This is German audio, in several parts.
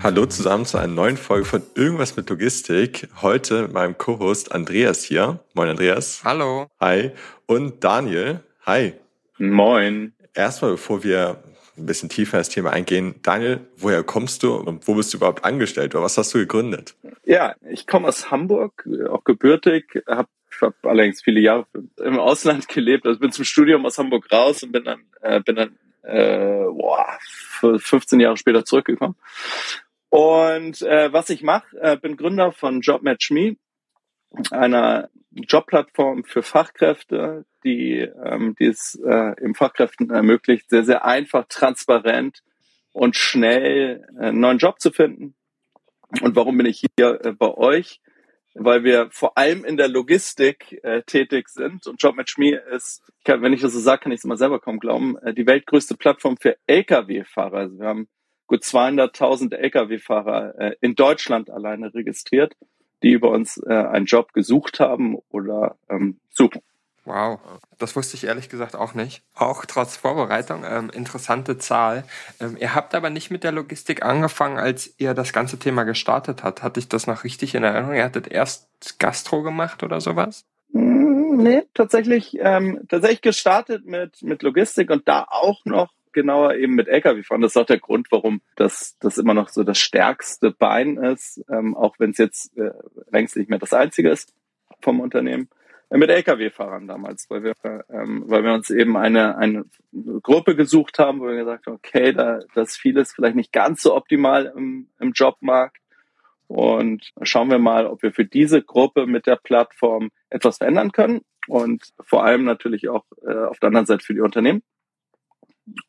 Hallo zusammen zu einer neuen Folge von Irgendwas mit Logistik. Heute mit meinem Co-Host Andreas hier. Moin Andreas. Hallo. Hi. Und Daniel. Hi. Moin. Erstmal, bevor wir ein bisschen tiefer ins Thema eingehen, Daniel, woher kommst du und wo bist du überhaupt angestellt oder was hast du gegründet? Ja, ich komme aus Hamburg, auch gebürtig, habe ich habe allerdings viele Jahre im Ausland gelebt. Also bin zum Studium aus Hamburg raus und bin dann äh, bin dann äh, boah, 15 Jahre später zurückgekommen und äh, was ich mache, äh, bin Gründer von JobMatchMe, einer Jobplattform für Fachkräfte, die, ähm, die es äh, im Fachkräften ermöglicht, sehr, sehr einfach, transparent und schnell äh, einen neuen Job zu finden. Und warum bin ich hier äh, bei euch? Weil wir vor allem in der Logistik äh, tätig sind. Und JobMatchMe ist, kann, wenn ich das so sage, kann ich es immer selber kaum glauben, äh, die weltgrößte Plattform für Lkw-Fahrer. Also wir haben gut 200.000 Lkw-Fahrer äh, in Deutschland alleine registriert, die über uns äh, einen Job gesucht haben oder ähm, suchen. Wow, das wusste ich ehrlich gesagt auch nicht. Auch trotz Vorbereitung, ähm, interessante Zahl. Ähm, ihr habt aber nicht mit der Logistik angefangen, als ihr das ganze Thema gestartet habt. Hatte ich das noch richtig in Erinnerung? Ihr hattet erst Gastro gemacht oder sowas? Mm, nee, tatsächlich, ähm, tatsächlich gestartet mit, mit Logistik und da auch noch genauer eben mit Lkw fahren. Das ist auch der Grund, warum das, das immer noch so das stärkste Bein ist, ähm, auch wenn es jetzt äh, längst nicht mehr das einzige ist vom Unternehmen. Äh, mit Lkw-Fahrern damals, weil wir, ähm, weil wir uns eben eine, eine Gruppe gesucht haben, wo wir gesagt haben, okay, da das vieles vielleicht nicht ganz so optimal im, im Jobmarkt. Und schauen wir mal, ob wir für diese Gruppe mit der Plattform etwas verändern können und vor allem natürlich auch äh, auf der anderen Seite für die Unternehmen.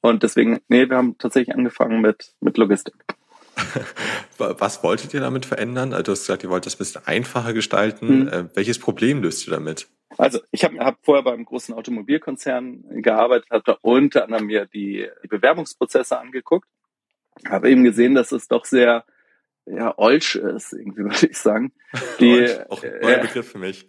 Und deswegen, nee, wir haben tatsächlich angefangen mit, mit Logistik. Was wolltet ihr damit verändern? Also du hast gesagt, ihr wollt das ein bisschen einfacher gestalten. Mhm. welches Problem löst ihr damit? Also ich habe hab vorher beim großen Automobilkonzern gearbeitet, habe da unter anderem mir die, die Bewerbungsprozesse angeguckt, habe eben gesehen, dass es doch sehr ja, Olsch ist, irgendwie würde ich sagen. Die, auch ein neuer äh, Begriff für mich.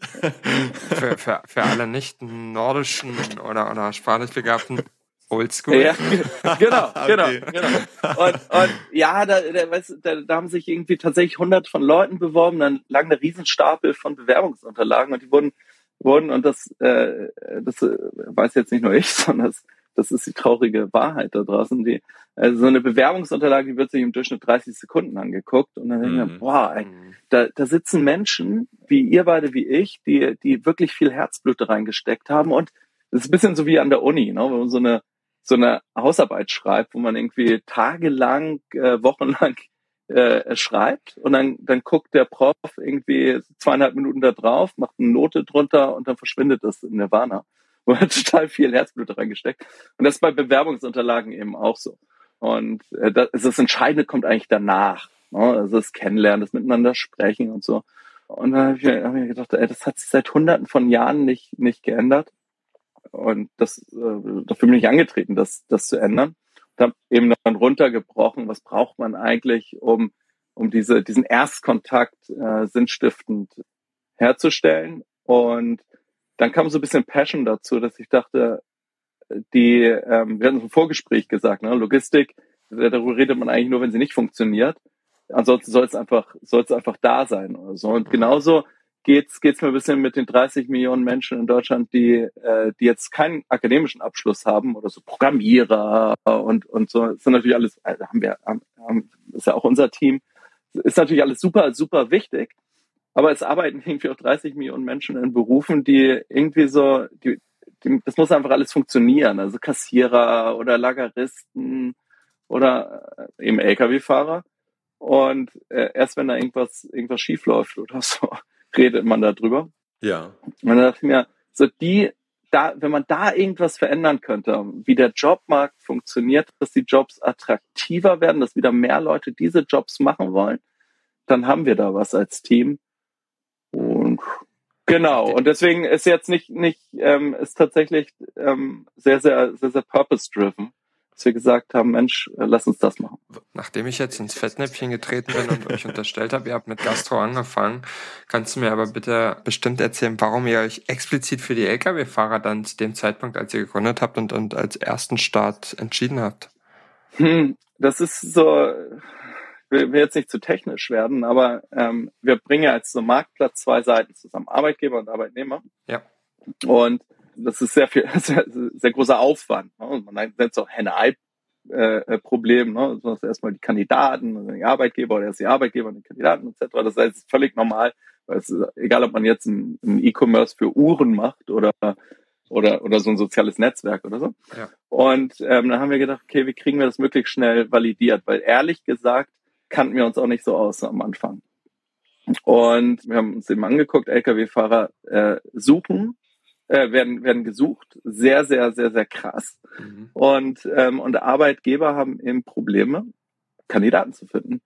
für, für, für alle nicht nordischen oder, oder sprachlich begabten Oldschool. Ja, genau, genau, okay. genau. Und, und ja, da, da, weißt, da, da haben sich irgendwie tatsächlich hundert von Leuten beworben, dann lag eine Riesenstapel von Bewerbungsunterlagen und die wurden, wurden und das, äh, das äh, weiß jetzt nicht nur ich, sondern das, das ist die traurige Wahrheit da draußen. Die, also so eine Bewerbungsunterlage, die wird sich im Durchschnitt 30 Sekunden angeguckt und dann denke ich mir, mhm. boah, ey, mhm. da, da sitzen Menschen, wie ihr beide, wie ich, die, die wirklich viel Herzblut reingesteckt haben und das ist ein bisschen so wie an der Uni, ne? wenn man so eine so eine Hausarbeit schreibt, wo man irgendwie tagelang, äh, wochenlang äh, schreibt und dann, dann guckt der Prof irgendwie zweieinhalb Minuten da drauf, macht eine Note drunter und dann verschwindet das in Nirvana. Wo man total viel Herzblut reingesteckt. Und das ist bei Bewerbungsunterlagen eben auch so. Und äh, das, das Entscheidende kommt eigentlich danach. Ne? Also das Kennenlernen, das Miteinander sprechen und so. Und dann habe ich, hab ich mir gedacht, ey, das hat sich seit hunderten von Jahren nicht, nicht geändert. Und das, äh, dafür bin ich angetreten, das, das zu ändern. Und habe eben dann runtergebrochen, was braucht man eigentlich, um, um diese, diesen Erstkontakt äh, sinnstiftend herzustellen. Und dann kam so ein bisschen Passion dazu, dass ich dachte, die, ähm, wir hatten im Vorgespräch gesagt, ne, Logistik, darüber redet man eigentlich nur, wenn sie nicht funktioniert. Ansonsten soll es einfach, soll es einfach da sein oder so. Und genauso geht's geht's mir ein bisschen mit den 30 Millionen Menschen in Deutschland, die äh, die jetzt keinen akademischen Abschluss haben oder so Programmierer und und so. Das sind natürlich alles also haben wir haben, ist ja auch unser Team. Ist natürlich alles super super wichtig, aber es arbeiten irgendwie auch 30 Millionen Menschen in Berufen, die irgendwie so die, die das muss einfach alles funktionieren, also Kassierer oder Lageristen oder äh, eben LKW-Fahrer. Und äh, erst wenn da irgendwas irgendwas schief läuft oder so redet man darüber. Ja. Und dann dachte ich mir, so die, da, wenn man da irgendwas verändern könnte, wie der Jobmarkt funktioniert, dass die Jobs attraktiver werden, dass wieder mehr Leute diese Jobs machen wollen, dann haben wir da was als Team. Und genau. Und deswegen ist jetzt nicht, nicht, ähm, ist tatsächlich ähm, sehr, sehr, sehr, sehr purpose-driven dass wir gesagt haben, Mensch, äh, lass uns das machen. Nachdem ich jetzt ins Fettnäpfchen getreten bin und euch unterstellt habe, ihr habt mit Gastro angefangen, kannst du mir aber bitte bestimmt erzählen, warum ihr euch explizit für die Lkw-Fahrer dann zu dem Zeitpunkt, als ihr gegründet habt und, und als ersten Start entschieden habt? Hm, das ist so, ich will jetzt nicht zu technisch werden, aber ähm, wir bringen ja als so Marktplatz zwei Seiten zusammen, Arbeitgeber und Arbeitnehmer. Ja. Und das ist sehr viel, sehr, sehr großer Aufwand. Ne? Man nennt es auch Henne-Ei-Problem. Ne? Du hast erstmal die Kandidaten, also die Arbeitgeber oder erst die Arbeitgeber und die Kandidaten etc. Das ist völlig normal, weil es ist, egal, ob man jetzt ein, ein E-Commerce für Uhren macht oder oder oder so ein soziales Netzwerk oder so. Ja. Und ähm, dann haben wir gedacht, okay, wie kriegen wir das möglichst schnell validiert? Weil ehrlich gesagt kannten wir uns auch nicht so aus am Anfang. Und wir haben uns eben angeguckt, Lkw-Fahrer äh, suchen äh, werden, werden gesucht. Sehr, sehr, sehr, sehr krass. Mhm. Und, ähm, und Arbeitgeber haben eben Probleme, Kandidaten zu finden.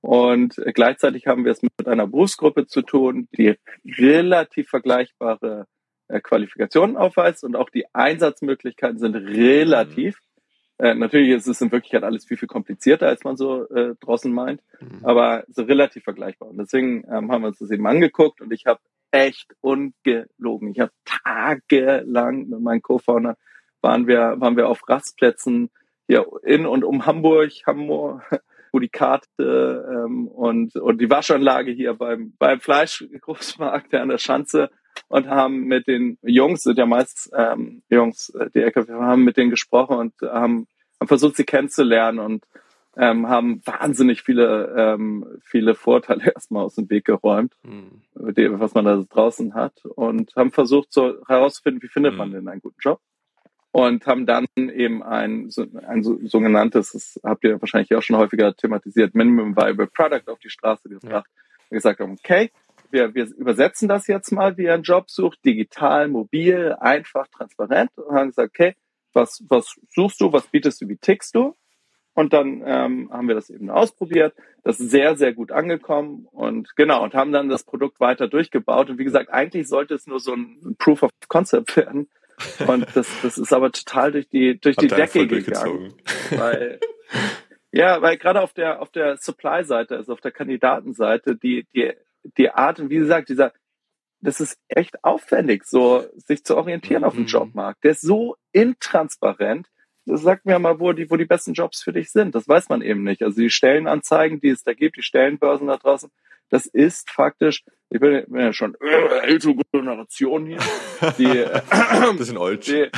Und gleichzeitig haben wir es mit einer Berufsgruppe zu tun, die relativ vergleichbare äh, Qualifikationen aufweist und auch die Einsatzmöglichkeiten sind relativ. Mhm. Äh, natürlich ist es in Wirklichkeit alles viel, viel komplizierter, als man so äh, draußen meint, mhm. aber so relativ vergleichbar. Und deswegen ähm, haben wir uns das eben angeguckt und ich habe echt ungelogen. Ich habe tagelang mit meinem Co-Founder waren wir, waren wir auf Rastplätzen hier in und um Hamburg, Hamburg, wo die Karte ähm, und, und die Waschanlage hier beim, beim Fleischgroßmarkt an der Schanze und haben mit den Jungs, sind ja meist ähm, Jungs, äh, die LKW, haben mit denen gesprochen und haben, haben versucht, sie kennenzulernen und ähm, haben wahnsinnig viele, ähm, viele Vorteile erstmal aus dem Weg geräumt, mhm. was man da draußen hat und haben versucht so herauszufinden, wie findet mhm. man denn einen guten Job und haben dann eben ein, ein sogenanntes, das habt ihr wahrscheinlich auch schon häufiger thematisiert, Minimum Viable Product auf die Straße gebracht ja. und gesagt haben, okay, wir, wir übersetzen das jetzt mal, wie ihr einen Job sucht, digital, mobil, einfach, transparent und haben gesagt, okay, was, was suchst du, was bietest du, wie tickst du? Und dann ähm, haben wir das eben ausprobiert. Das ist sehr, sehr gut angekommen und genau, und haben dann das Produkt weiter durchgebaut. Und wie gesagt, eigentlich sollte es nur so ein Proof of Concept werden. Und das, das ist aber total durch die, durch Hat die Decke gegangen. Weil, ja, weil gerade auf der, auf der Supply-Seite, also auf der Kandidatenseite, die, die, die Art und wie gesagt, dieser, das ist echt aufwendig, so sich zu orientieren mhm. auf dem mhm. Jobmarkt. Der ist so intransparent sag mir mal, wo die, wo die besten Jobs für dich sind. Das weiß man eben nicht. Also die Stellenanzeigen, die es da gibt, die Stellenbörsen da draußen, das ist faktisch, ich bin, bin ja schon äh, ältere Generation hier. Die, äh, bisschen old. Die,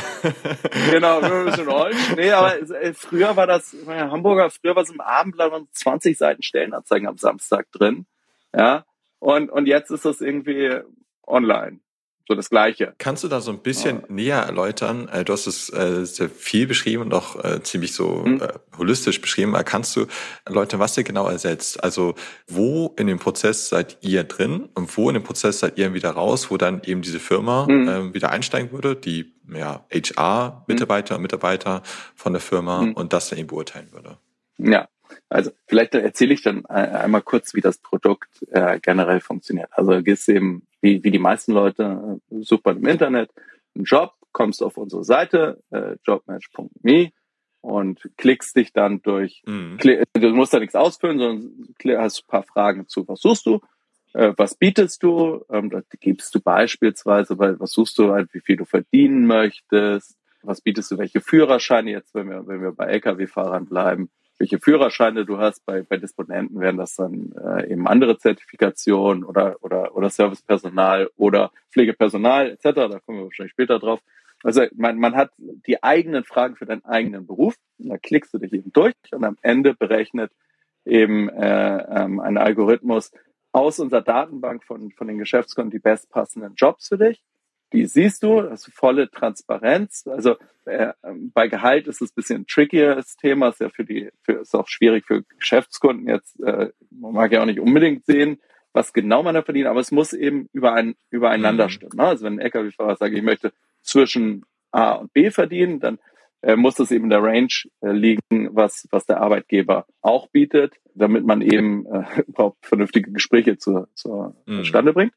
genau, ein bisschen old. Nee, aber äh, früher war das, meine, Hamburger, früher war es im Abendblatt 20 Seiten Stellenanzeigen am Samstag drin. Ja. Und, und jetzt ist das irgendwie online so das Gleiche. Kannst du da so ein bisschen ja. näher erläutern? Äh, du hast es äh, sehr viel beschrieben und auch äh, ziemlich so hm. holistisch beschrieben. Kannst du erläutern, was ihr genau ersetzt? Also wo in dem Prozess seid ihr drin und wo in dem Prozess seid ihr wieder raus, wo dann eben diese Firma hm. wieder einsteigen würde, die ja, HR-Mitarbeiter hm. und Mitarbeiter von der Firma hm. und das dann eben beurteilen würde? Ja, also vielleicht erzähle ich dann einmal kurz, wie das Produkt äh, generell funktioniert. Also gehst eben, wie, wie die meisten Leute, äh, sucht man im Internet einen Job, kommst auf unsere Seite, äh, jobmatch.me und klickst dich dann durch, mhm. klick, du musst da nichts ausfüllen, sondern hast ein paar Fragen zu, was suchst du, äh, was bietest du, ähm, da gibst du beispielsweise, weil was suchst du halt, wie viel du verdienen möchtest, was bietest du, welche Führerscheine jetzt, wenn wir, wenn wir bei Lkw-Fahrern bleiben, welche Führerscheine du hast. Bei, bei Disponenten wären das dann äh, eben andere Zertifikationen oder, oder, oder Servicepersonal oder Pflegepersonal etc. Da kommen wir wahrscheinlich später drauf. Also man, man hat die eigenen Fragen für deinen eigenen Beruf. Da klickst du dich eben durch und am Ende berechnet eben äh, ähm, ein Algorithmus aus unserer Datenbank von, von den Geschäftskunden die bestpassenden Jobs für dich die siehst du, also volle Transparenz. Also äh, bei Gehalt ist es ein bisschen ein trickieres Thema, ist ja für die, für, ist auch schwierig für Geschäftskunden jetzt, äh, man mag ja auch nicht unbedingt sehen, was genau man da verdient, aber es muss eben überein, übereinander mhm. stimmen. Ne? Also wenn ein LKW-Fahrer sagt, ich möchte zwischen A und B verdienen, dann äh, muss das eben in der Range äh, liegen, was, was der Arbeitgeber auch bietet, damit man eben äh, überhaupt vernünftige Gespräche zu, zu, mhm. zustande bringt.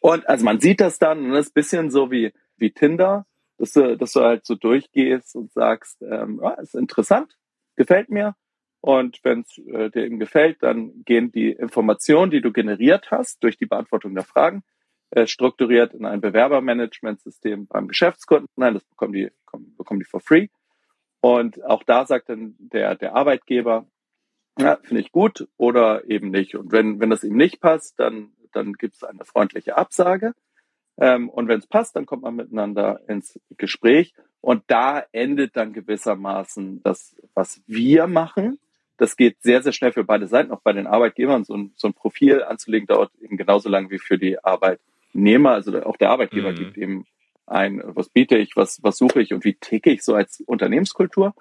Und also man sieht das dann, und das ist ein bisschen so wie, wie Tinder, dass du, dass du halt so durchgehst und sagst, ähm, ja, ist interessant, gefällt mir. Und wenn es äh, dir eben gefällt, dann gehen die Informationen, die du generiert hast, durch die Beantwortung der Fragen, äh, strukturiert in ein Bewerbermanagementsystem beim Geschäftskunden. Nein, das bekommen die, bekommen, bekommen die for free. Und auch da sagt dann der, der Arbeitgeber, ja, finde ich gut oder eben nicht. Und wenn, wenn das ihm nicht passt, dann, dann gibt es eine freundliche Absage. Ähm, und wenn es passt, dann kommt man miteinander ins Gespräch. Und da endet dann gewissermaßen das, was wir machen. Das geht sehr, sehr schnell für beide Seiten, auch bei den Arbeitgebern. So ein, so ein Profil anzulegen dauert eben genauso lang wie für die Arbeitnehmer. Also auch der Arbeitgeber mhm. gibt eben ein, was biete ich, was, was suche ich und wie ticke ich so als Unternehmenskultur.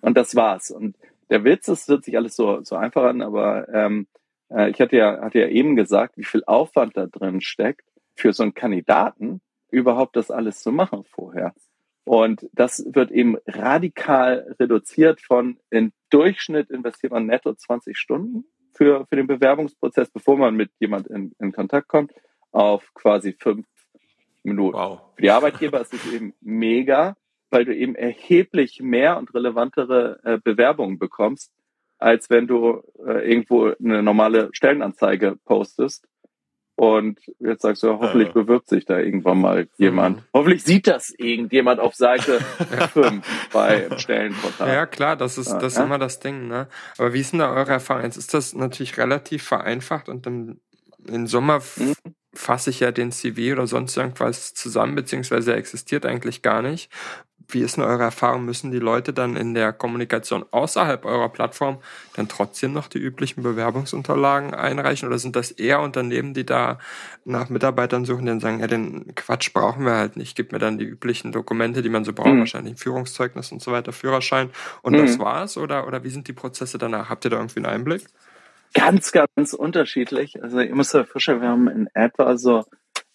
Und das war's. Und der Witz, es hört sich alles so, so einfach an, aber ähm, äh, ich hatte ja, hatte ja eben gesagt, wie viel Aufwand da drin steckt für so einen Kandidaten, überhaupt das alles zu machen vorher. Und das wird eben radikal reduziert von im Durchschnitt investiert man netto 20 Stunden für, für den Bewerbungsprozess, bevor man mit jemand in, in Kontakt kommt, auf quasi fünf Minuten. Wow. Für die Arbeitgeber ist es eben mega, weil du eben erheblich mehr und relevantere äh, Bewerbungen bekommst, als wenn du äh, irgendwo eine normale Stellenanzeige postest und jetzt sagst du, hoffentlich bewirbt sich da irgendwann mal jemand. Mhm. Hoffentlich sieht das irgendjemand auf Seite 5 bei Stellenportal. Ja, klar, das ist, das ist immer das Ding, ne? Aber wie ist denn da eure Erfahrung? Jetzt ist das natürlich relativ vereinfacht und im, im Sommer mhm. fasse ich ja den CV oder sonst irgendwas zusammen, beziehungsweise er existiert eigentlich gar nicht wie ist denn eure Erfahrung? Müssen die Leute dann in der Kommunikation außerhalb eurer Plattform dann trotzdem noch die üblichen Bewerbungsunterlagen einreichen? Oder sind das eher Unternehmen, die da nach Mitarbeitern suchen, die dann sagen, ja, den Quatsch brauchen wir halt nicht. Gib mir dann die üblichen Dokumente, die man so braucht, mhm. wahrscheinlich ein Führungszeugnis und so weiter, Führerschein. Und mhm. das war's? Oder, oder wie sind die Prozesse danach? Habt ihr da irgendwie einen Einblick? Ganz, ganz unterschiedlich. Also ihr müsst euch vorstellen, wir haben in etwa so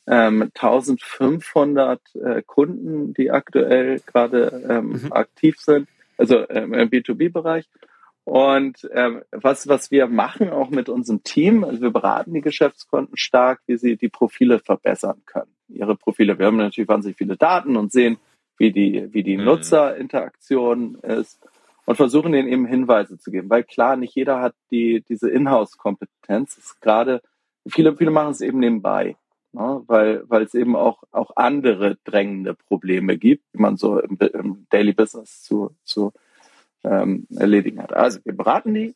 ähm, 1500 äh, Kunden, die aktuell gerade ähm, mhm. aktiv sind, also ähm, im B2B-Bereich. Und ähm, was, was wir machen auch mit unserem Team, also wir beraten die Geschäftskunden stark, wie sie die Profile verbessern können. Ihre Profile. Wir haben natürlich wahnsinnig viele Daten und sehen, wie die, wie die mhm. Nutzerinteraktion ist und versuchen denen eben Hinweise zu geben. Weil klar, nicht jeder hat die, diese Inhouse-Kompetenz. Gerade viele, viele machen es eben nebenbei ne? weil, weil es eben auch, auch andere drängende Probleme gibt, die man so im, im Daily Business zu, zu ähm, erledigen hat. Also wir beraten die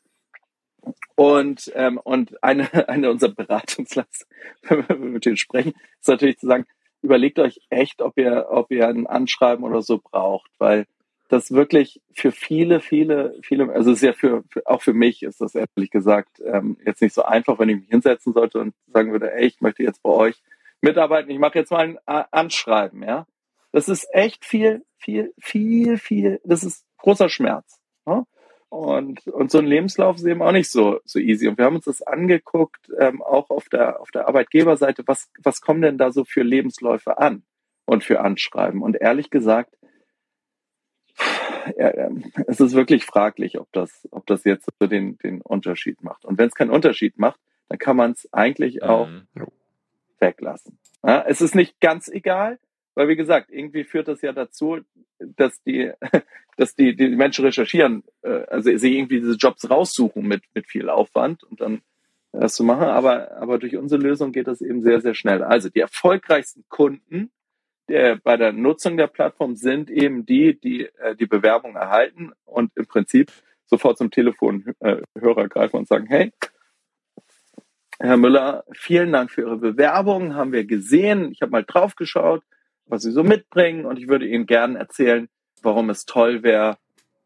und, ähm, und eine, eine unserer Beratungslast, wenn wir mit denen sprechen, ist natürlich zu sagen, überlegt euch echt, ob ihr, ob ihr ein Anschreiben oder so braucht, weil das wirklich für viele, viele, viele, also es ist ja für, für, auch für mich ist das ehrlich gesagt ähm, jetzt nicht so einfach, wenn ich mich hinsetzen sollte und sagen würde, ey, ich möchte jetzt bei euch mitarbeiten, ich mache jetzt mal ein äh, Anschreiben, ja. Das ist echt viel, viel, viel, viel, das ist großer Schmerz. Ne? Und, und so ein Lebenslauf ist eben auch nicht so, so easy. Und wir haben uns das angeguckt, ähm, auch auf der, auf der Arbeitgeberseite, was, was kommen denn da so für Lebensläufe an und für Anschreiben? Und ehrlich gesagt, ja, es ist wirklich fraglich, ob das, ob das jetzt so den, den Unterschied macht. Und wenn es keinen Unterschied macht, dann kann man es eigentlich auch mhm. weglassen. Ja, es ist nicht ganz egal, weil wie gesagt, irgendwie führt das ja dazu, dass die, dass die, die Menschen recherchieren, äh, also sie irgendwie diese Jobs raussuchen mit, mit viel Aufwand und dann das zu machen. Aber, aber durch unsere Lösung geht das eben sehr, sehr schnell. Also die erfolgreichsten Kunden der, bei der Nutzung der Plattform sind eben die, die äh, die Bewerbung erhalten und im Prinzip sofort zum Telefonhörer äh, greifen und sagen, hey, Herr Müller, vielen Dank für Ihre Bewerbung, haben wir gesehen. Ich habe mal drauf geschaut, was Sie so mitbringen und ich würde Ihnen gerne erzählen, warum es toll wäre,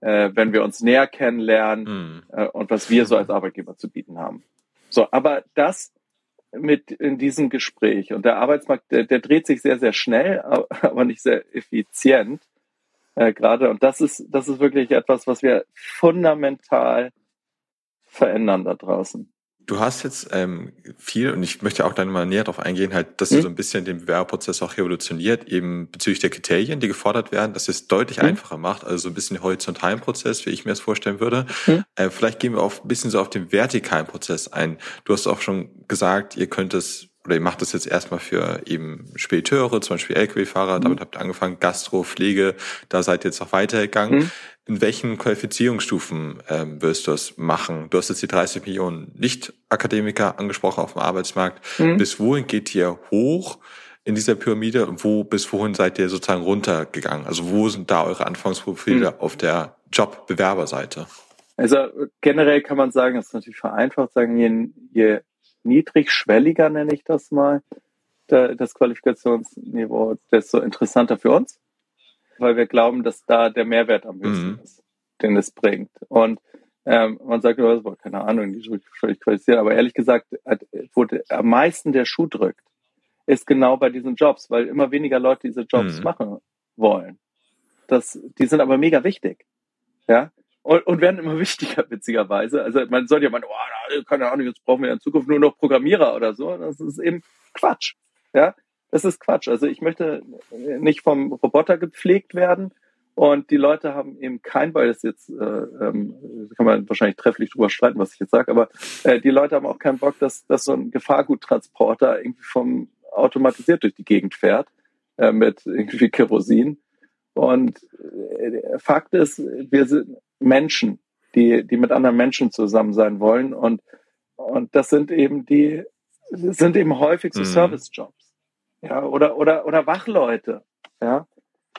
äh, wenn wir uns näher kennenlernen mhm. äh, und was wir so als Arbeitgeber zu bieten haben. So, aber das mit in diesem Gespräch. Und der Arbeitsmarkt, der, der dreht sich sehr, sehr schnell, aber nicht sehr effizient äh, gerade. Und das ist, das ist wirklich etwas, was wir fundamental verändern da draußen. Du hast jetzt ähm, viel, und ich möchte auch dann mal näher darauf eingehen, halt, dass mhm. du so ein bisschen den Bewerberprozess auch revolutioniert, eben bezüglich der Kriterien, die gefordert werden, dass es deutlich mhm. einfacher macht, also so ein bisschen horizontalen Prozess, wie ich mir das vorstellen würde. Mhm. Äh, vielleicht gehen wir auf ein bisschen so auf den vertikalen Prozess ein. Du hast auch schon gesagt, ihr könnt es oder ihr macht das jetzt erstmal für eben Spediteure, zum Beispiel LKW-Fahrer, mhm. damit habt ihr angefangen, Gastro, Pflege, da seid ihr jetzt auch weitergegangen. Mhm. In welchen Qualifizierungsstufen ähm, wirst du das machen? Du hast jetzt die 30 Millionen Nicht-Akademiker angesprochen auf dem Arbeitsmarkt. Mhm. Bis wohin geht ihr hoch in dieser Pyramide wo bis wohin seid ihr sozusagen runtergegangen? Also wo sind da eure Anfangsprofile mhm. auf der Jobbewerberseite? Also generell kann man sagen, das ist natürlich vereinfacht sagen, je, je niedrigschwelliger nenne ich das mal, das Qualifikationsniveau, desto interessanter für uns weil wir glauben, dass da der Mehrwert am höchsten mhm. ist, den es bringt. Und ähm, man sagt, oh, keine Ahnung, die ist völlig qualifiziert, aber ehrlich gesagt, wo am meisten der Schuh drückt, ist genau bei diesen Jobs, weil immer weniger Leute diese Jobs mhm. machen wollen. Das, die sind aber mega wichtig. Ja, und, und werden immer wichtiger, witzigerweise. Also man sollte ja meinen, oh, keine Ahnung, jetzt brauchen wir in Zukunft nur noch Programmierer oder so. Das ist eben Quatsch. Ja, das ist Quatsch. Also ich möchte nicht vom Roboter gepflegt werden. Und die Leute haben eben kein, weil das jetzt, äh, ähm, kann man wahrscheinlich trefflich drüber streiten, was ich jetzt sage, aber äh, die Leute haben auch keinen Bock, dass, dass so ein Gefahrguttransporter irgendwie vom automatisiert durch die Gegend fährt äh, mit irgendwie Kerosin. Und äh, Fakt ist, wir sind Menschen, die, die mit anderen Menschen zusammen sein wollen. Und, und das sind eben die, sind eben häufig so mhm. Service-Jobs ja, oder, oder, oder Wachleute, ja.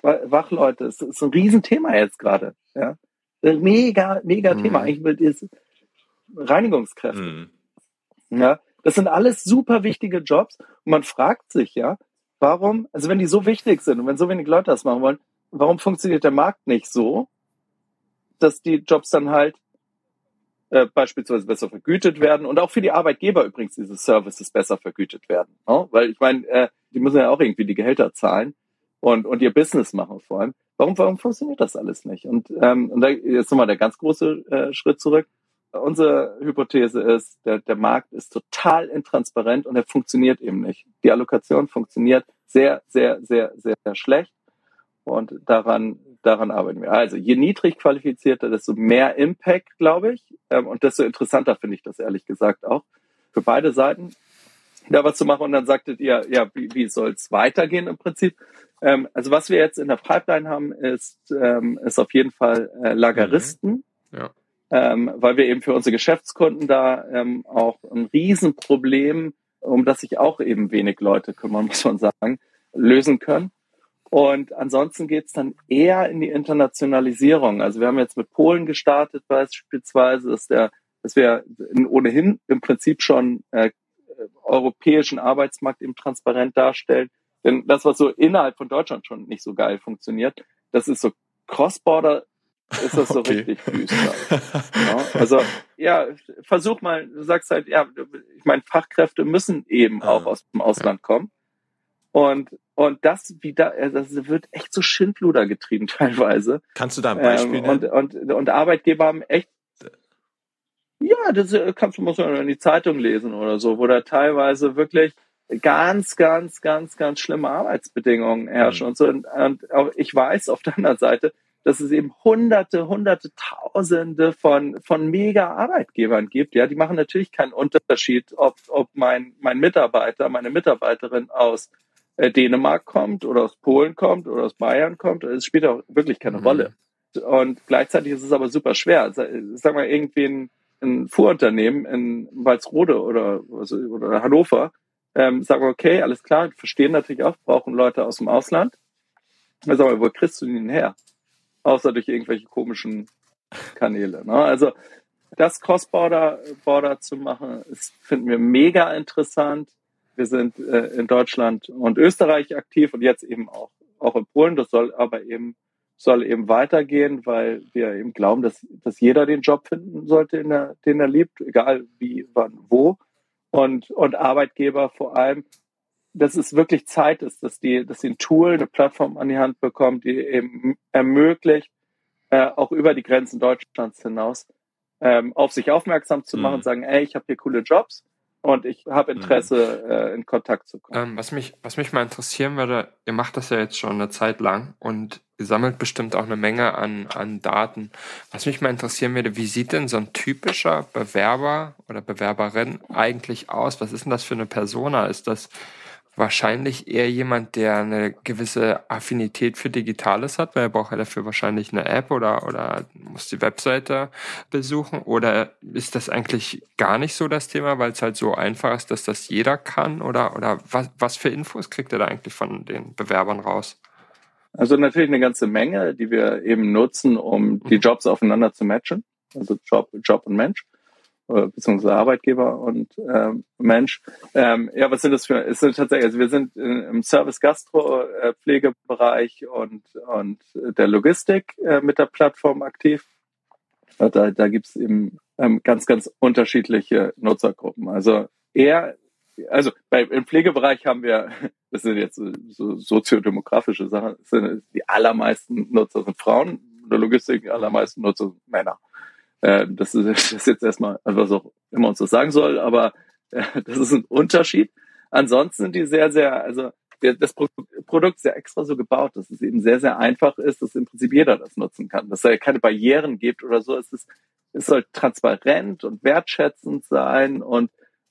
Wachleute, das ist ein Riesenthema jetzt gerade, ja. Mega, mega mhm. Thema. Eigentlich mit diesen Reinigungskräfte. Mhm. Ja, das sind alles super wichtige Jobs. Und man fragt sich, ja, warum, also wenn die so wichtig sind und wenn so wenig Leute das machen wollen, warum funktioniert der Markt nicht so, dass die Jobs dann halt äh, beispielsweise besser vergütet werden und auch für die Arbeitgeber übrigens diese Services besser vergütet werden. Ne? Weil ich meine, äh, die müssen ja auch irgendwie die Gehälter zahlen und, und ihr Business machen vor allem. Warum, warum funktioniert das alles nicht? Und, ähm, und da jetzt nochmal der ganz große äh, Schritt zurück. Unsere Hypothese ist, der, der Markt ist total intransparent und er funktioniert eben nicht. Die Allokation funktioniert sehr, sehr, sehr, sehr, sehr schlecht. Und daran daran arbeiten wir. Also je niedrig qualifizierter, desto mehr Impact, glaube ich. Ähm, und desto interessanter finde ich das ehrlich gesagt auch. Für beide Seiten da was zu machen. Und dann sagtet ihr, ja, wie, wie soll es weitergehen im Prinzip? Ähm, also was wir jetzt in der Pipeline haben, ist, ähm, ist auf jeden Fall äh, Lageristen. Mhm. Ja. Ähm, weil wir eben für unsere Geschäftskunden da ähm, auch ein Riesenproblem, um das sich auch eben wenig Leute kümmern, muss man sagen, lösen können. Und ansonsten geht's dann eher in die Internationalisierung. Also wir haben jetzt mit Polen gestartet beispielsweise, dass, der, dass wir ohnehin im Prinzip schon äh, europäischen Arbeitsmarkt eben transparent darstellen. Denn das, was so innerhalb von Deutschland schon nicht so geil funktioniert, das ist so Cross-Border, ist das so okay. richtig düster. ja, also ja, versuch mal, du sagst halt, ja, ich meine, Fachkräfte müssen eben auch ah. aus dem Ausland kommen. Und, und das wieder, das wird echt so Schindluder getrieben teilweise. Kannst du da ein Beispiel ähm, nennen? Und, und, und Arbeitgeber haben echt, ja, das äh, kannst du, musst du in die Zeitung lesen oder so, wo da teilweise wirklich ganz, ganz, ganz, ganz schlimme Arbeitsbedingungen herrschen mhm. und so. Und, und auch ich weiß auf der anderen Seite, dass es eben hunderte, hunderte, tausende von, von mega Arbeitgebern gibt. Ja, die machen natürlich keinen Unterschied, ob, ob mein, mein Mitarbeiter, meine Mitarbeiterin aus Dänemark kommt oder aus Polen kommt oder aus Bayern kommt. Es spielt auch wirklich keine mhm. Rolle. Und gleichzeitig ist es aber super schwer. Sag mal, irgendwie ein, ein Fuhrunternehmen in Walsrode oder, oder Hannover, ähm, sagen, okay, alles klar, verstehen natürlich auch, brauchen Leute aus dem Ausland. Sag mal, wo kriegst du den her? Außer durch irgendwelche komischen Kanäle. Ne? Also das Cross-Border Border zu machen, ist, finden wir mega interessant. Wir sind äh, in Deutschland und Österreich aktiv und jetzt eben auch, auch in Polen. Das soll aber eben, soll eben weitergehen, weil wir eben glauben, dass, dass jeder den Job finden sollte, den er, den er liebt, egal wie, wann, wo. Und, und Arbeitgeber vor allem, dass es wirklich Zeit ist, dass die, dass sie ein Tool, eine Plattform an die Hand bekommt, die eben ermöglicht, äh, auch über die Grenzen Deutschlands hinaus ähm, auf sich aufmerksam zu machen mhm. und sagen, ey, ich habe hier coole Jobs und ich habe Interesse, mhm. äh, in Kontakt zu kommen. Ähm, was, mich, was mich mal interessieren würde, ihr macht das ja jetzt schon eine Zeit lang und ihr sammelt bestimmt auch eine Menge an, an Daten. Was mich mal interessieren würde, wie sieht denn so ein typischer Bewerber oder Bewerberin eigentlich aus? Was ist denn das für eine Persona? Ist das wahrscheinlich eher jemand, der eine gewisse Affinität für Digitales hat, weil er braucht ja dafür wahrscheinlich eine App oder, oder muss die Webseite besuchen. Oder ist das eigentlich gar nicht so das Thema, weil es halt so einfach ist, dass das jeder kann? Oder, oder was, was für Infos kriegt er da eigentlich von den Bewerbern raus? Also natürlich eine ganze Menge, die wir eben nutzen, um die mhm. Jobs aufeinander zu matchen. Also Job, Job und Mensch beziehungsweise Arbeitgeber und ähm, Mensch. Ähm, ja, was sind das für? Es sind tatsächlich, also wir sind im Service Gastro äh, und und der Logistik äh, mit der Plattform aktiv. Da, da gibt's eben ähm, ganz ganz unterschiedliche Nutzergruppen. Also eher, also bei, im Pflegebereich haben wir, das sind jetzt so soziodemografische Sachen, sind die allermeisten Nutzer sind Frauen, in der Logistik die allermeisten Nutzer sind Männer. Äh, das, ist, das ist jetzt erstmal, was auch immer uns das sagen soll, aber äh, das ist ein Unterschied. Ansonsten sind die sehr, sehr, also der, das Produkt ist ja extra so gebaut, dass es eben sehr, sehr einfach ist, dass im Prinzip jeder das nutzen kann, dass es keine Barrieren gibt oder so. Es, ist, es soll transparent und wertschätzend sein und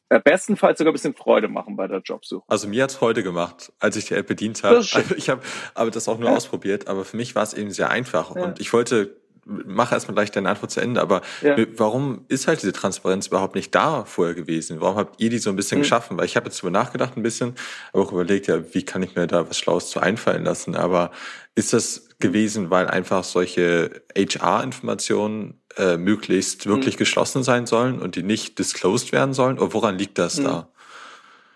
äh, bestenfalls sogar ein bisschen Freude machen bei der Jobsuche. Also mir hat's Freude gemacht, als ich die App bedient habe. Also ich habe aber das auch nur ja. ausprobiert, aber für mich war es eben sehr einfach ja. und ich wollte mach erstmal gleich deine Antwort zu Ende, aber ja. warum ist halt diese Transparenz überhaupt nicht da vorher gewesen? Warum habt ihr die so ein bisschen mhm. geschaffen? Weil ich habe jetzt darüber nachgedacht ein bisschen, aber auch überlegt, ja, wie kann ich mir da was Schlaues zu einfallen lassen? Aber ist das gewesen, weil einfach solche HR-Informationen äh, möglichst wirklich mhm. geschlossen sein sollen und die nicht disclosed werden sollen? Oder woran liegt das mhm. da?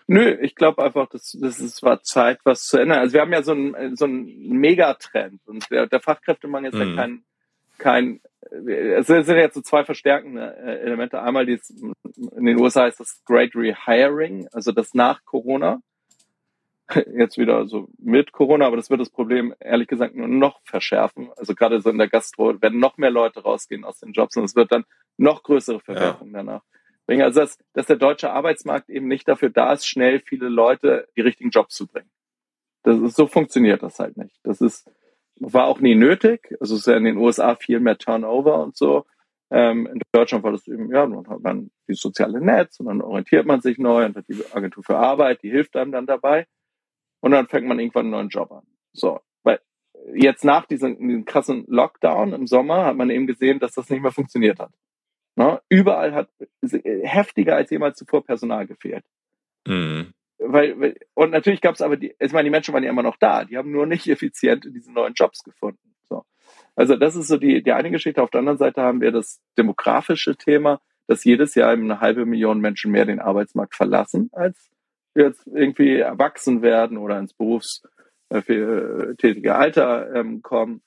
Nö, ich glaube einfach, das, das ist, war Zeit, was zu ändern. Also wir haben ja so einen, so einen Megatrend und der, der Fachkräftemangel ist mhm. ja kein kein, es sind jetzt so zwei verstärkende äh, Elemente. Einmal dies, in den USA heißt das Great Rehiring, also das nach Corona. Jetzt wieder so mit Corona, aber das wird das Problem ehrlich gesagt nur noch verschärfen. Also gerade so in der Gastro werden noch mehr Leute rausgehen aus den Jobs und es wird dann noch größere Verwerfungen ja. danach bringen. Also dass, dass der deutsche Arbeitsmarkt eben nicht dafür da ist, schnell viele Leute die richtigen Jobs zu bringen. Das ist, so funktioniert das halt nicht. Das ist, war auch nie nötig. Also es ist ja in den USA viel mehr Turnover und so. Ähm, in Deutschland war das eben, ja, dann hat man die soziale Netz und dann orientiert man sich neu und hat die Agentur für Arbeit, die hilft einem dann dabei. Und dann fängt man irgendwann einen neuen Job an. So, weil jetzt nach diesem, diesem krassen Lockdown im Sommer hat man eben gesehen, dass das nicht mehr funktioniert hat. Ne? Überall hat heftiger als jemals zuvor Personal gefehlt. Mhm weil, weil und natürlich gab es aber die, ich meine, die Menschen waren ja immer noch da, die haben nur nicht effizient in diese neuen Jobs gefunden. So. Also das ist so die, die eine Geschichte. Auf der anderen Seite haben wir das demografische Thema, dass jedes Jahr eine halbe Million Menschen mehr den Arbeitsmarkt verlassen, als jetzt irgendwie erwachsen werden oder ins berufstätige Alter ähm, kommen.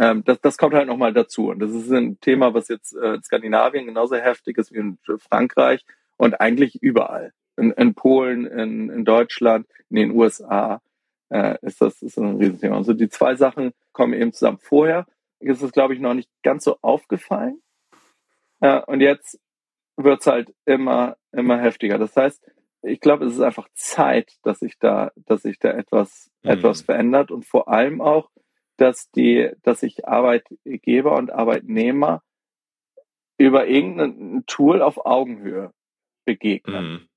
Ähm, das, das kommt halt nochmal dazu. Und das ist ein Thema, was jetzt äh, in Skandinavien genauso heftig ist wie in Frankreich und eigentlich überall in, in Polen, in, in Deutschland, in den USA äh, ist das ist ein Riesenthema. Also die zwei Sachen kommen eben zusammen. Vorher ist es, glaube ich, noch nicht ganz so aufgefallen. Äh, und jetzt wird's halt immer, immer heftiger. Das heißt, ich glaube, es ist einfach Zeit, dass sich da, dass sich da etwas, mhm. etwas verändert und vor allem auch, dass die, dass sich Arbeitgeber und Arbeitnehmer über irgendein Tool auf Augenhöhe begegnen. Mhm.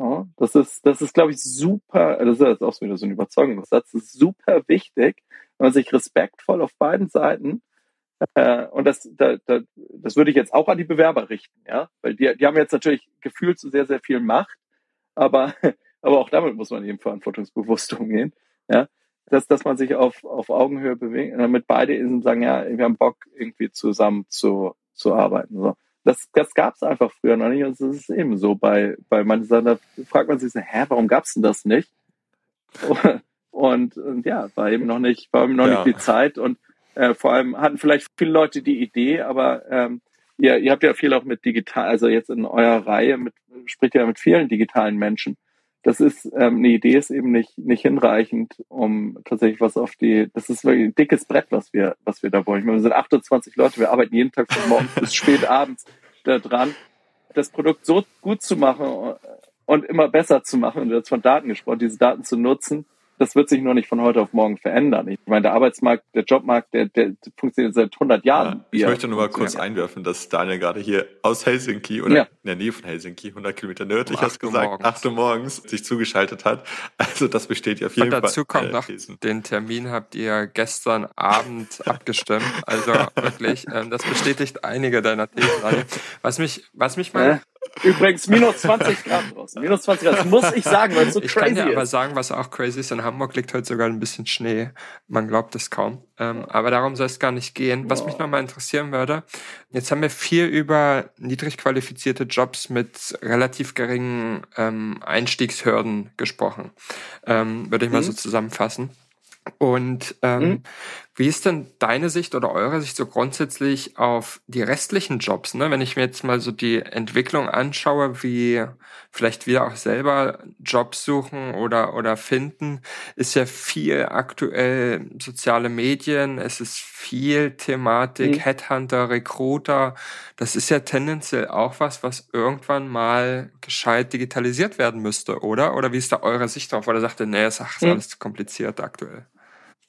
Ja, das ist, das ist, glaube ich, super, das ist jetzt auch wieder so ein Überzeugungssatz, das ist super wichtig, wenn man sich respektvoll auf beiden Seiten, äh, und das, da, da, das würde ich jetzt auch an die Bewerber richten, ja, weil die, die haben jetzt natürlich gefühlt zu sehr, sehr viel Macht, aber, aber auch damit muss man eben verantwortungsbewusst umgehen, ja, dass, dass man sich auf, auf Augenhöhe bewegt, damit beide sagen, ja, wir haben Bock, irgendwie zusammen zu, zu arbeiten, so. Das, das gab es einfach früher noch nicht. Und das ist eben so bei, bei manchen Sachen, da fragt man sich so, hä, warum gab es denn das nicht? Und, und ja, war eben noch nicht, war eben noch ja. nicht die Zeit und äh, vor allem hatten vielleicht viele Leute die Idee, aber ähm, ihr, ihr habt ja viel auch mit digital, also jetzt in eurer Reihe mit, spricht ja mit vielen digitalen Menschen. Das ist ähm, eine Idee ist eben nicht nicht hinreichend, um tatsächlich was auf die. Das ist wirklich ein dickes Brett, was wir was wir da wollen. Ich meine, wir sind 28 Leute, wir arbeiten jeden Tag von morgens bis spät abends da dran, das Produkt so gut zu machen und immer besser zu machen. Und hast von Daten gesprochen, diese Daten zu nutzen das wird sich nur nicht von heute auf morgen verändern. Ich meine, der Arbeitsmarkt, der Jobmarkt, der, der funktioniert seit 100 Jahren. Ja, ich möchte nur mal kurz einwerfen, dass Daniel gerade hier aus Helsinki oder ja. in der Nähe von Helsinki, 100 Kilometer nördlich, um hast gesagt, morgens. 8 Uhr morgens sich zugeschaltet hat. Also das besteht ja auf jeden Und dazu Fall. kommt noch, den Termin habt ihr gestern Abend abgestimmt. Also wirklich, ähm, das bestätigt einige deiner Thesen. Was mich, was mich mal Übrigens minus 20 Grad draußen. Minus 20 Grad. Das muss ich sagen, weil es so ich crazy ist. Ich kann dir aber sagen, was auch crazy ist. In Hamburg liegt heute sogar ein bisschen Schnee. Man glaubt es kaum. Ähm, aber darum soll es gar nicht gehen. Was mich nochmal interessieren würde, jetzt haben wir viel über niedrig qualifizierte Jobs mit relativ geringen ähm, Einstiegshürden gesprochen. Ähm, würde ich mal mhm. so zusammenfassen. Und ähm, mhm. wie ist denn deine Sicht oder eure Sicht so grundsätzlich auf die restlichen Jobs? Ne? Wenn ich mir jetzt mal so die Entwicklung anschaue, wie vielleicht wir auch selber Jobs suchen oder, oder finden, ist ja viel aktuell soziale Medien, es ist viel Thematik, mhm. Headhunter, Recruiter. Das ist ja tendenziell auch was, was irgendwann mal gescheit digitalisiert werden müsste, oder? Oder wie ist da eure Sicht drauf? Oder sagt ihr, nee, ist, ach, ist mhm. alles zu kompliziert aktuell?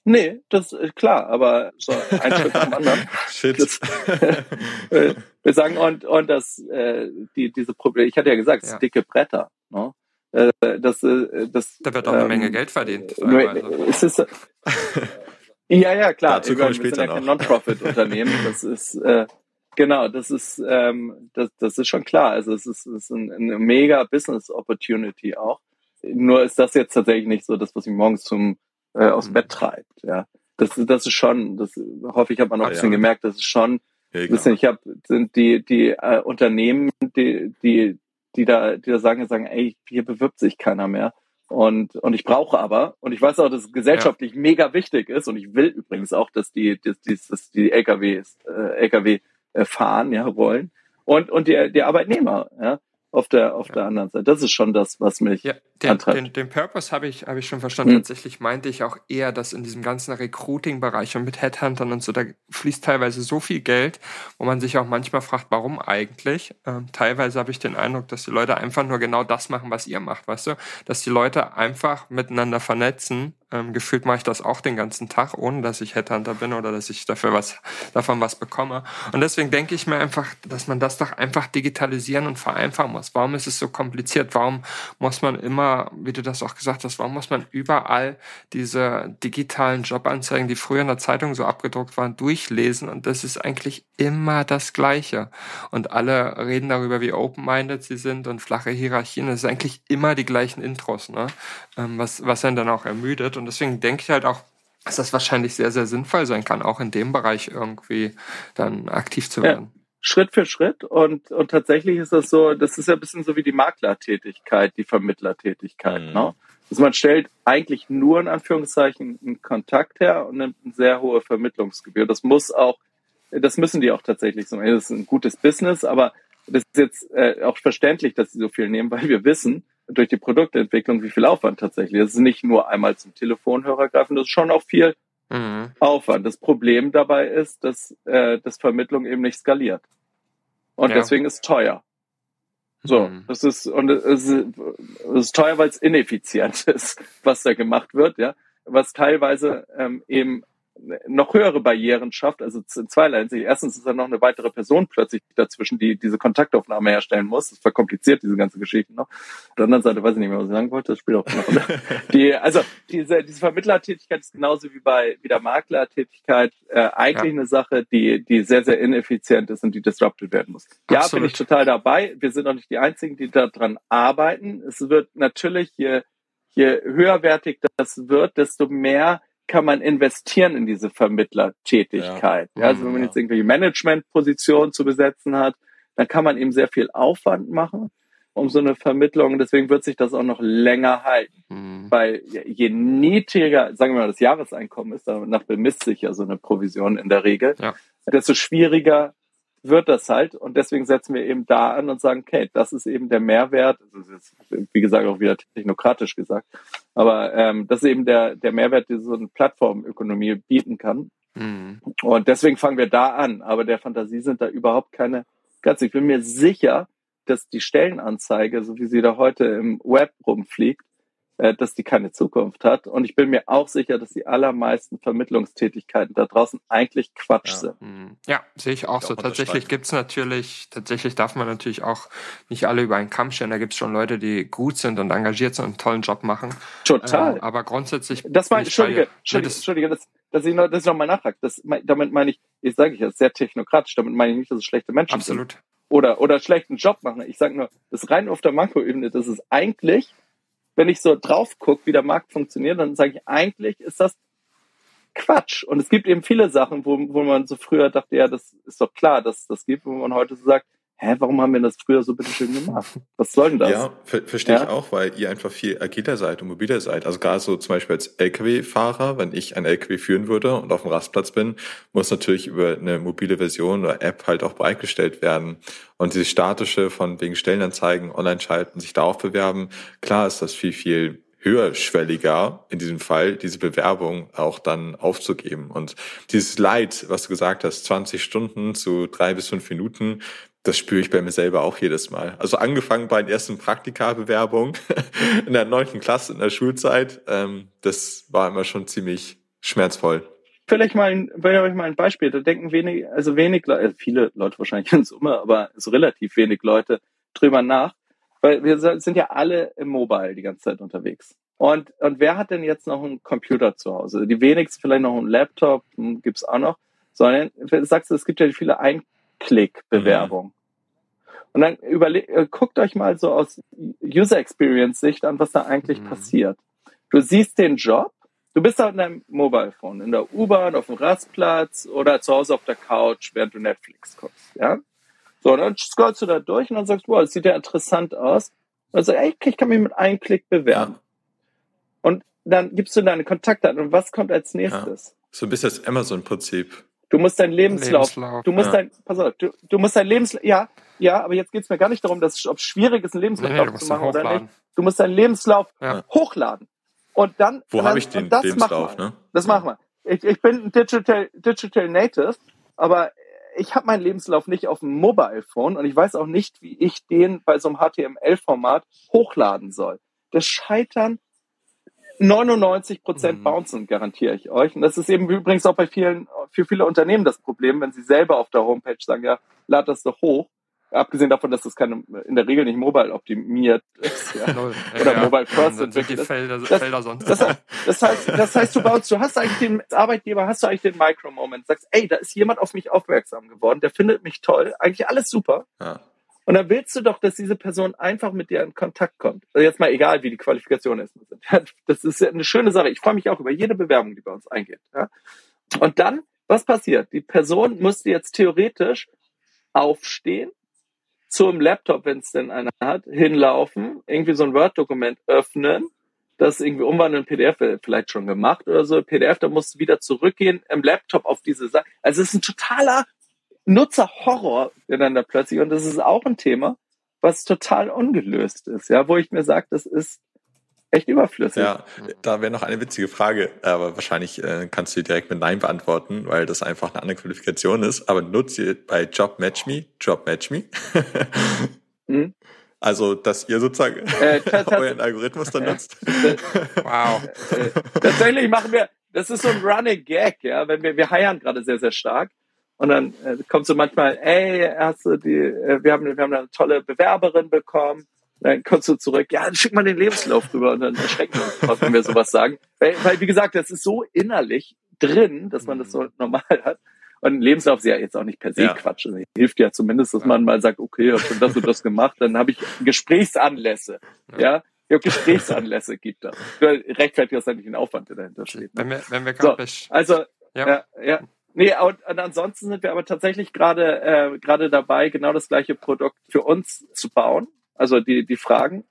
Nee, das ist klar, aber so ein Schritt zum anderen. Shit. Das, äh, wir sagen, und, und das, äh, die, diese Probleme, ich hatte ja gesagt, ja. dicke Bretter. Ne? Äh, das, äh, das, da wird auch eine ähm, Menge Geld verdient. Ist es, ja, ja, klar. Dazu komme ich später ja kein Non-Profit-Unternehmen. Das ist, äh, genau, das ist, ähm, das, das ist schon klar. Also es ist, es ist ein, eine mega Business-Opportunity auch. Nur ist das jetzt tatsächlich nicht so das, was ich morgens zum äh, aus dem Bett treibt. Ja, das, das ist schon, das hoffe ich, hat man auch ah, ein bisschen ja. gemerkt, das ist schon, ja, bisschen, ich habe sind die die äh, Unternehmen, die die die da die da sagen, sagen, ey, hier bewirbt sich keiner mehr. Und, und ich brauche aber, und ich weiß auch, dass es gesellschaftlich ja. mega wichtig ist, und ich will übrigens auch, dass die, dass die, dass die LKWs, äh, LKW äh, fahren, ja, rollen. Und, und die, die Arbeitnehmer, ja auf der auf ja. der anderen Seite. Das ist schon das, was mich ja, den, den, den Purpose habe ich habe ich schon verstanden. Hm. Tatsächlich meinte ich auch eher, dass in diesem ganzen Recruiting-Bereich und mit Headhuntern und so, da fließt teilweise so viel Geld, wo man sich auch manchmal fragt, warum eigentlich. Ähm, teilweise habe ich den Eindruck, dass die Leute einfach nur genau das machen, was ihr macht, weißt du, dass die Leute einfach miteinander vernetzen ähm, gefühlt mache ich das auch den ganzen Tag, ohne dass ich Headhunter bin oder dass ich dafür was, davon was bekomme. Und deswegen denke ich mir einfach, dass man das doch einfach digitalisieren und vereinfachen muss. Warum ist es so kompliziert? Warum muss man immer, wie du das auch gesagt hast, warum muss man überall diese digitalen Jobanzeigen, die früher in der Zeitung so abgedruckt waren, durchlesen? Und das ist eigentlich immer das Gleiche. Und alle reden darüber, wie open-minded sie sind und flache Hierarchien. Das ist eigentlich immer die gleichen Intros, ne? Ähm, was, was einen dann auch ermüdet. Und deswegen denke ich halt auch, dass das wahrscheinlich sehr, sehr sinnvoll sein kann, auch in dem Bereich irgendwie dann aktiv zu werden. Ja. Schritt für Schritt und, und tatsächlich ist das so, das ist ja ein bisschen so wie die Maklertätigkeit, die Vermittlertätigkeit. Mhm. Ne? Also man stellt eigentlich nur in Anführungszeichen einen Kontakt her und nimmt eine sehr hohe Vermittlungsgebühr. Das muss auch, das müssen die auch tatsächlich so. Das ist ein gutes Business, aber das ist jetzt äh, auch verständlich, dass sie so viel nehmen, weil wir wissen, durch die Produktentwicklung, wie viel Aufwand tatsächlich. Das ist nicht nur einmal zum Telefonhörer greifen, das ist schon auch viel mhm. Aufwand. Das Problem dabei ist, dass äh, das Vermittlung eben nicht skaliert. Und ja. deswegen ist es teuer. So, mhm. das ist, und es ist, es ist teuer, weil es ineffizient ist, was da gemacht wird, ja. Was teilweise ähm, eben noch höhere Barrieren schafft, also zweierlei Hinsicht. Erstens ist da noch eine weitere Person plötzlich dazwischen, die diese Kontaktaufnahme herstellen muss. Das verkompliziert diese ganze Geschichte noch. Auf der anderen Seite weiß ich nicht mehr, was ich sagen wollte. Das spielt auch noch. die, also diese, diese Vermittlertätigkeit ist genauso wie bei wie der Maklertätigkeit äh, eigentlich ja. eine Sache, die die sehr sehr ineffizient ist und die disrupted werden muss. Ja, Absolut. bin ich total dabei. Wir sind auch nicht die einzigen, die daran arbeiten. Es wird natürlich je je höherwertig das wird, desto mehr kann man investieren in diese Vermittlertätigkeit. Ja. also wenn man jetzt irgendwelche Managementpositionen zu besetzen hat, dann kann man eben sehr viel Aufwand machen um so eine Vermittlung. Deswegen wird sich das auch noch länger halten. Mhm. Weil je niedriger, sagen wir mal, das Jahreseinkommen ist, danach bemisst sich ja so eine Provision in der Regel, ja. desto schwieriger wird das halt. Und deswegen setzen wir eben da an und sagen, okay, das ist eben der Mehrwert. Das ist jetzt, wie gesagt, auch wieder technokratisch gesagt. Aber ähm, das ist eben der, der Mehrwert, den so eine Plattformökonomie bieten kann. Mhm. Und deswegen fangen wir da an. Aber der Fantasie sind da überhaupt keine Grenzen. Ich bin mir sicher, dass die Stellenanzeige, so wie sie da heute im Web rumfliegt, dass die keine Zukunft hat. Und ich bin mir auch sicher, dass die allermeisten Vermittlungstätigkeiten da draußen eigentlich Quatsch ja. sind. Mhm. Ja, sehe ich auch ich so. Tatsächlich gibt's natürlich, tatsächlich darf man natürlich auch nicht alle über einen Kamm stellen. Da gibt's schon Leute, die gut sind und engagiert sind und einen tollen Job machen. Total. Äh, aber grundsätzlich. Das meine Entschuldige, Entschuldige, das, Entschuldige, das, dass ich noch, dass ich noch mal nachfrage. Das, damit meine ich, ich sage ich jetzt sehr technokratisch, damit meine ich nicht, dass es schlechte Menschen Absolut. sind. Oder, oder schlechten Job machen. Ich sage nur, das rein auf der Makroebene, das ist eigentlich wenn ich so drauf gucke, wie der Markt funktioniert, dann sage ich, eigentlich ist das Quatsch. Und es gibt eben viele Sachen, wo, wo man so früher dachte, ja, das ist doch klar, dass das gibt, wo man heute so sagt, hä, warum haben wir das früher so bitteschön gemacht? Was soll denn das? Ja, ver verstehe ja? ich auch, weil ihr einfach viel agiler seid und mobiler seid. Also gerade so zum Beispiel als LKW-Fahrer, wenn ich ein LKW führen würde und auf dem Rastplatz bin, muss natürlich über eine mobile Version oder App halt auch bereitgestellt werden. Und diese statische von wegen Stellenanzeigen, online schalten, sich darauf bewerben, klar ist das viel, viel höherschwelliger in diesem Fall, diese Bewerbung auch dann aufzugeben. Und dieses Leid, was du gesagt hast, 20 Stunden zu drei bis fünf Minuten, das spüre ich bei mir selber auch jedes Mal. Also angefangen bei den ersten Praktikabewerbungen in der neunten Klasse in der Schulzeit, ähm, das war immer schon ziemlich schmerzvoll. Vielleicht mal, ein, vielleicht mal ein Beispiel. Da denken wenig, also wenig also viele Leute wahrscheinlich in Summe, aber so relativ wenig Leute drüber nach, weil wir sind ja alle im Mobile die ganze Zeit unterwegs. Und, und wer hat denn jetzt noch einen Computer zu Hause? Die wenigsten vielleicht noch einen Laptop, hm, gibt's auch noch. Sondern sagst du, es gibt ja viele Ein Klick-Bewerbung. Mhm. Und dann überle äh, guckt euch mal so aus User Experience Sicht an, was da eigentlich mhm. passiert. Du siehst den Job, du bist da in deinem Mobile Phone, in der U-Bahn, auf dem Rastplatz oder zu Hause auf der Couch, während du Netflix guckst, ja? So, dann scrollst du da durch und dann sagst du, wow, das sieht ja interessant aus. Und sagst ey, ich kann mich mit einem Klick bewerben. Ja. Und dann gibst du deine Kontaktdaten und was kommt als nächstes? Ja. So ein bisschen das Amazon-Prinzip. Du musst deinen Lebenslauf, Lebenslauf du musst ja. dein, pass auf, du, du musst dein Lebenslauf, ja, ja, aber jetzt geht's mir gar nicht darum, dass ob es schwierig ist, einen Lebenslauf nee, zu machen oder nicht. Du musst deinen Lebenslauf ja. hochladen. Und dann. Wo habe ich den das Lebenslauf, ne? Das machen wir. Ich, ich bin ein Digital, Digital Native, aber ich habe meinen Lebenslauf nicht auf dem Mobile Phone und ich weiß auch nicht, wie ich den bei so einem HTML-Format hochladen soll. Das Scheitern 99 Prozent mhm. bouncen, garantiere ich euch. Und das ist eben übrigens auch bei vielen, für viele Unternehmen das Problem, wenn sie selber auf der Homepage sagen, ja, lad das doch hoch. Abgesehen davon, dass das keine, in der Regel nicht mobile optimiert ist, ja. Oder ja, mobile first sind die Felder, das, Felder sonst. Das, das, heißt, das heißt, du baust, du hast eigentlich den Arbeitgeber, hast du eigentlich den Micro-Moment, sagst, ey, da ist jemand auf mich aufmerksam geworden, der findet mich toll, eigentlich alles super. Ja. Und dann willst du doch, dass diese Person einfach mit dir in Kontakt kommt. Also jetzt mal egal, wie die Qualifikationen ist. Das ist eine schöne Sache. Ich freue mich auch über jede Bewerbung, die bei uns eingeht. Und dann, was passiert? Die Person müsste jetzt theoretisch aufstehen, zum Laptop, wenn es denn einer hat, hinlaufen, irgendwie so ein Word-Dokument öffnen, das irgendwie umwandeln, PDF vielleicht schon gemacht oder so, PDF, da musst du wieder zurückgehen im Laptop auf diese Sache. Also es ist ein totaler Nutzerhorror dann da plötzlich. Und das ist auch ein Thema, was total ungelöst ist, ja, wo ich mir sage, das ist echt überflüssig. Ja, da wäre noch eine witzige Frage, aber wahrscheinlich äh, kannst du die direkt mit Nein beantworten, weil das einfach eine andere Qualifikation ist. Aber nutzt ihr bei Job Match Me, Job Match Me? hm? Also, dass ihr sozusagen äh, euren Algorithmus dann nutzt. wow. Äh, tatsächlich machen wir, das ist so ein Running Gag, ja, wenn wir, wir heiern gerade sehr, sehr stark. Und dann äh, kommt so manchmal, ey, hast du die, äh, wir haben, wir haben eine tolle Bewerberin bekommen. Dann kommst du zurück, ja, dann schick mal den Lebenslauf rüber und dann erschrecken wir uns drauf, wenn wir sowas sagen. Weil, weil, wie gesagt, das ist so innerlich drin, dass man das so mhm. normal hat. Und ein Lebenslauf ist ja jetzt auch nicht per se ja. Quatsch. Also hilft ja zumindest, dass man mal sagt, okay, ich habe schon das und das gemacht, dann habe ich Gesprächsanlässe. Ja, ja Gesprächsanlässe gibt das. Rechtfertigt das eigentlich den Aufwand, der dahinter steht. Ne? Wenn wir, wenn wir so, also, ja. ja, ja. Nee, und, und ansonsten sind wir aber tatsächlich gerade äh, gerade dabei, genau das gleiche Produkt für uns zu bauen. Also die die Fragen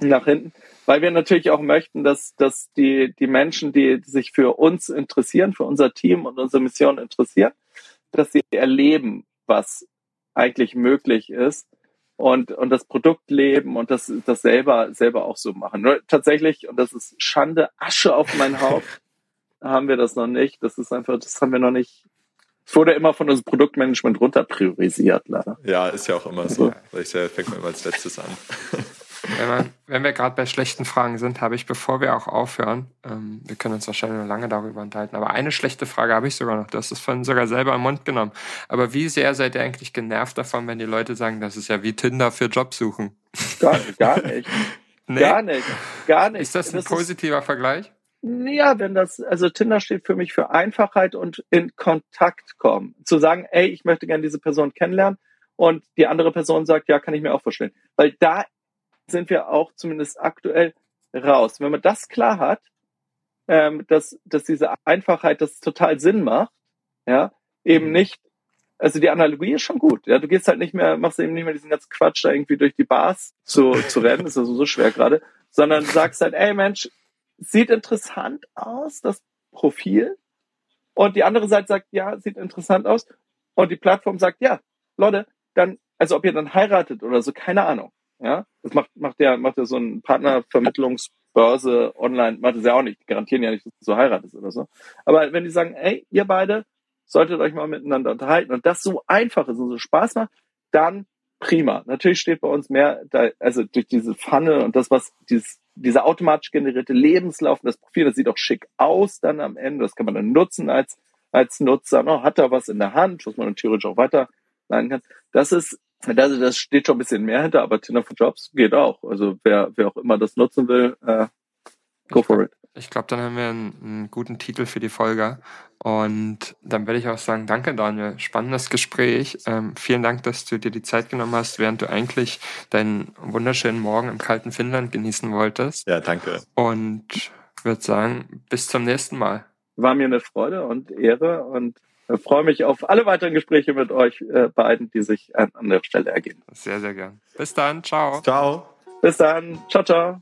nach hinten, weil wir natürlich auch möchten, dass dass die die Menschen, die sich für uns interessieren, für unser Team und unsere Mission interessieren, dass sie erleben, was eigentlich möglich ist und, und das Produkt leben und das, das selber, selber auch so machen. Nur tatsächlich, und das ist Schande, Asche auf mein Haupt, haben wir das noch nicht. Das ist einfach, das haben wir noch nicht. Es wurde immer von unserem Produktmanagement runter priorisiert, leider. Ja, ist ja auch immer so. Ich fängt man immer als letztes an. Wenn, man, wenn wir gerade bei schlechten Fragen sind, habe ich, bevor wir auch aufhören, ähm, wir können uns wahrscheinlich noch lange darüber unterhalten, aber eine schlechte Frage habe ich sogar noch. Du hast es von sogar selber im Mund genommen. Aber wie sehr seid ihr eigentlich genervt davon, wenn die Leute sagen, das ist ja wie Tinder für Jobsuchen? Gar, gar nicht. nee? Gar nicht. Gar nicht. Ist das ein das positiver ist, Vergleich? Ja, wenn das, also Tinder steht für mich für Einfachheit und in Kontakt kommen. Zu sagen, ey, ich möchte gerne diese Person kennenlernen und die andere Person sagt, ja, kann ich mir auch vorstellen. Weil da sind wir auch zumindest aktuell raus. Wenn man das klar hat, ähm, dass, dass diese Einfachheit das total Sinn macht, ja, eben mhm. nicht, also die Analogie ist schon gut, ja, du gehst halt nicht mehr, machst eben nicht mehr diesen ganzen Quatsch da irgendwie durch die Bars zu, zu rennen, ist also so schwer gerade, sondern sagst halt, ey Mensch, sieht interessant aus, das Profil, und die andere Seite sagt, ja, sieht interessant aus, und die Plattform sagt, ja, Leute, dann, also ob ihr dann heiratet oder so, keine Ahnung. Ja, das macht, macht ja, macht ja so ein Partnervermittlungsbörse online, macht es ja auch nicht. Die garantieren ja nicht, dass du so heiratest oder so. Aber wenn die sagen, ey, ihr beide solltet euch mal miteinander unterhalten und das so einfach ist und so Spaß macht, dann prima. Natürlich steht bei uns mehr, da, also durch diese Pfanne und das, was dieses, dieser automatisch generierte Lebenslauf, das Profil, das sieht auch schick aus dann am Ende. Das kann man dann nutzen als, als Nutzer. No, hat er was in der Hand, was man dann theoretisch auch weiterleiten kann. Das ist das, das steht schon ein bisschen mehr hinter, aber Tinder for Jobs geht auch. Also wer, wer auch immer das nutzen will, äh, go for it. Ich glaube, dann haben wir einen, einen, guten Titel für die Folge. Und dann werde ich auch sagen, danke Daniel, spannendes Gespräch. Ähm, vielen Dank, dass du dir die Zeit genommen hast, während du eigentlich deinen wunderschönen Morgen im kalten Finnland genießen wolltest. Ja, danke. Und würde sagen, bis zum nächsten Mal. War mir eine Freude und Ehre und freue mich auf alle weiteren Gespräche mit euch äh, beiden, die sich an, an der Stelle ergeben. Sehr, sehr gern. Bis dann. Ciao. Ciao. Bis dann. Ciao, ciao.